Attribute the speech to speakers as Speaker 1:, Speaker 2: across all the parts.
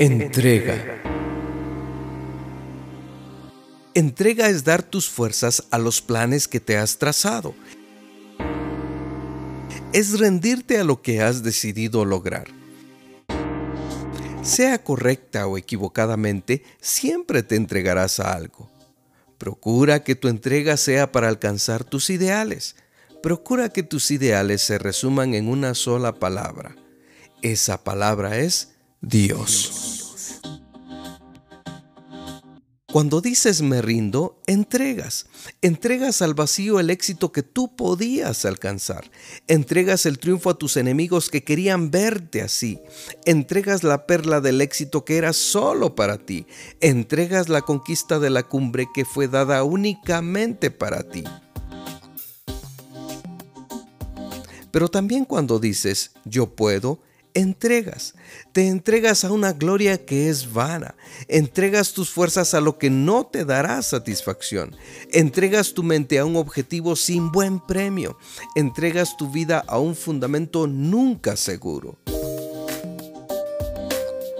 Speaker 1: Entrega. Entrega es dar tus fuerzas a los planes que te has trazado. Es rendirte a lo que has decidido lograr. Sea correcta o equivocadamente, siempre te entregarás a algo. Procura que tu entrega sea para alcanzar tus ideales. Procura que tus ideales se resuman en una sola palabra. Esa palabra es Dios. Cuando dices me rindo, entregas. Entregas al vacío el éxito que tú podías alcanzar. Entregas el triunfo a tus enemigos que querían verte así. Entregas la perla del éxito que era solo para ti. Entregas la conquista de la cumbre que fue dada únicamente para ti. Pero también cuando dices yo puedo, entregas. Te entregas a una gloria que es vana. Entregas tus fuerzas a lo que no te dará satisfacción. Entregas tu mente a un objetivo sin buen premio. Entregas tu vida a un fundamento nunca seguro.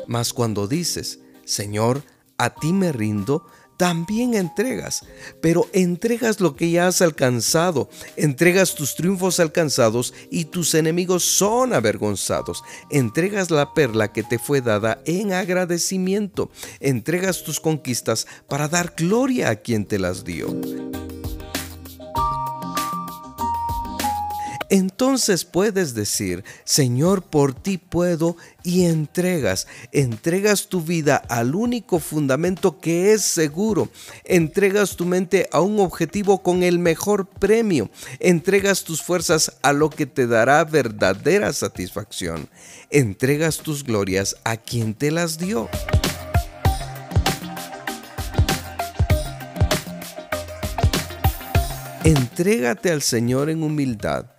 Speaker 1: Mas cuando dices, Señor, a ti me rindo, también entregas, pero entregas lo que ya has alcanzado, entregas tus triunfos alcanzados y tus enemigos son avergonzados, entregas la perla que te fue dada en agradecimiento, entregas tus conquistas para dar gloria a quien te las dio. Entonces puedes decir, Señor, por ti puedo y entregas, entregas tu vida al único fundamento que es seguro, entregas tu mente a un objetivo con el mejor premio, entregas tus fuerzas a lo que te dará verdadera satisfacción, entregas tus glorias a quien te las dio. Entrégate al Señor en humildad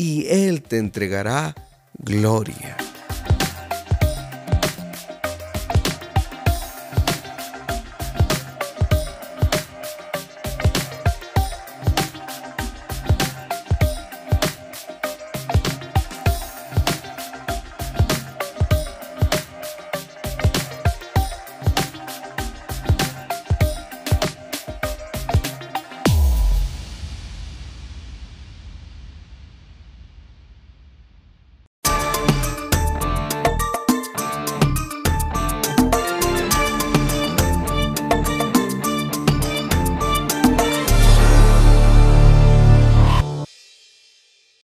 Speaker 1: y Él te entregará gloria.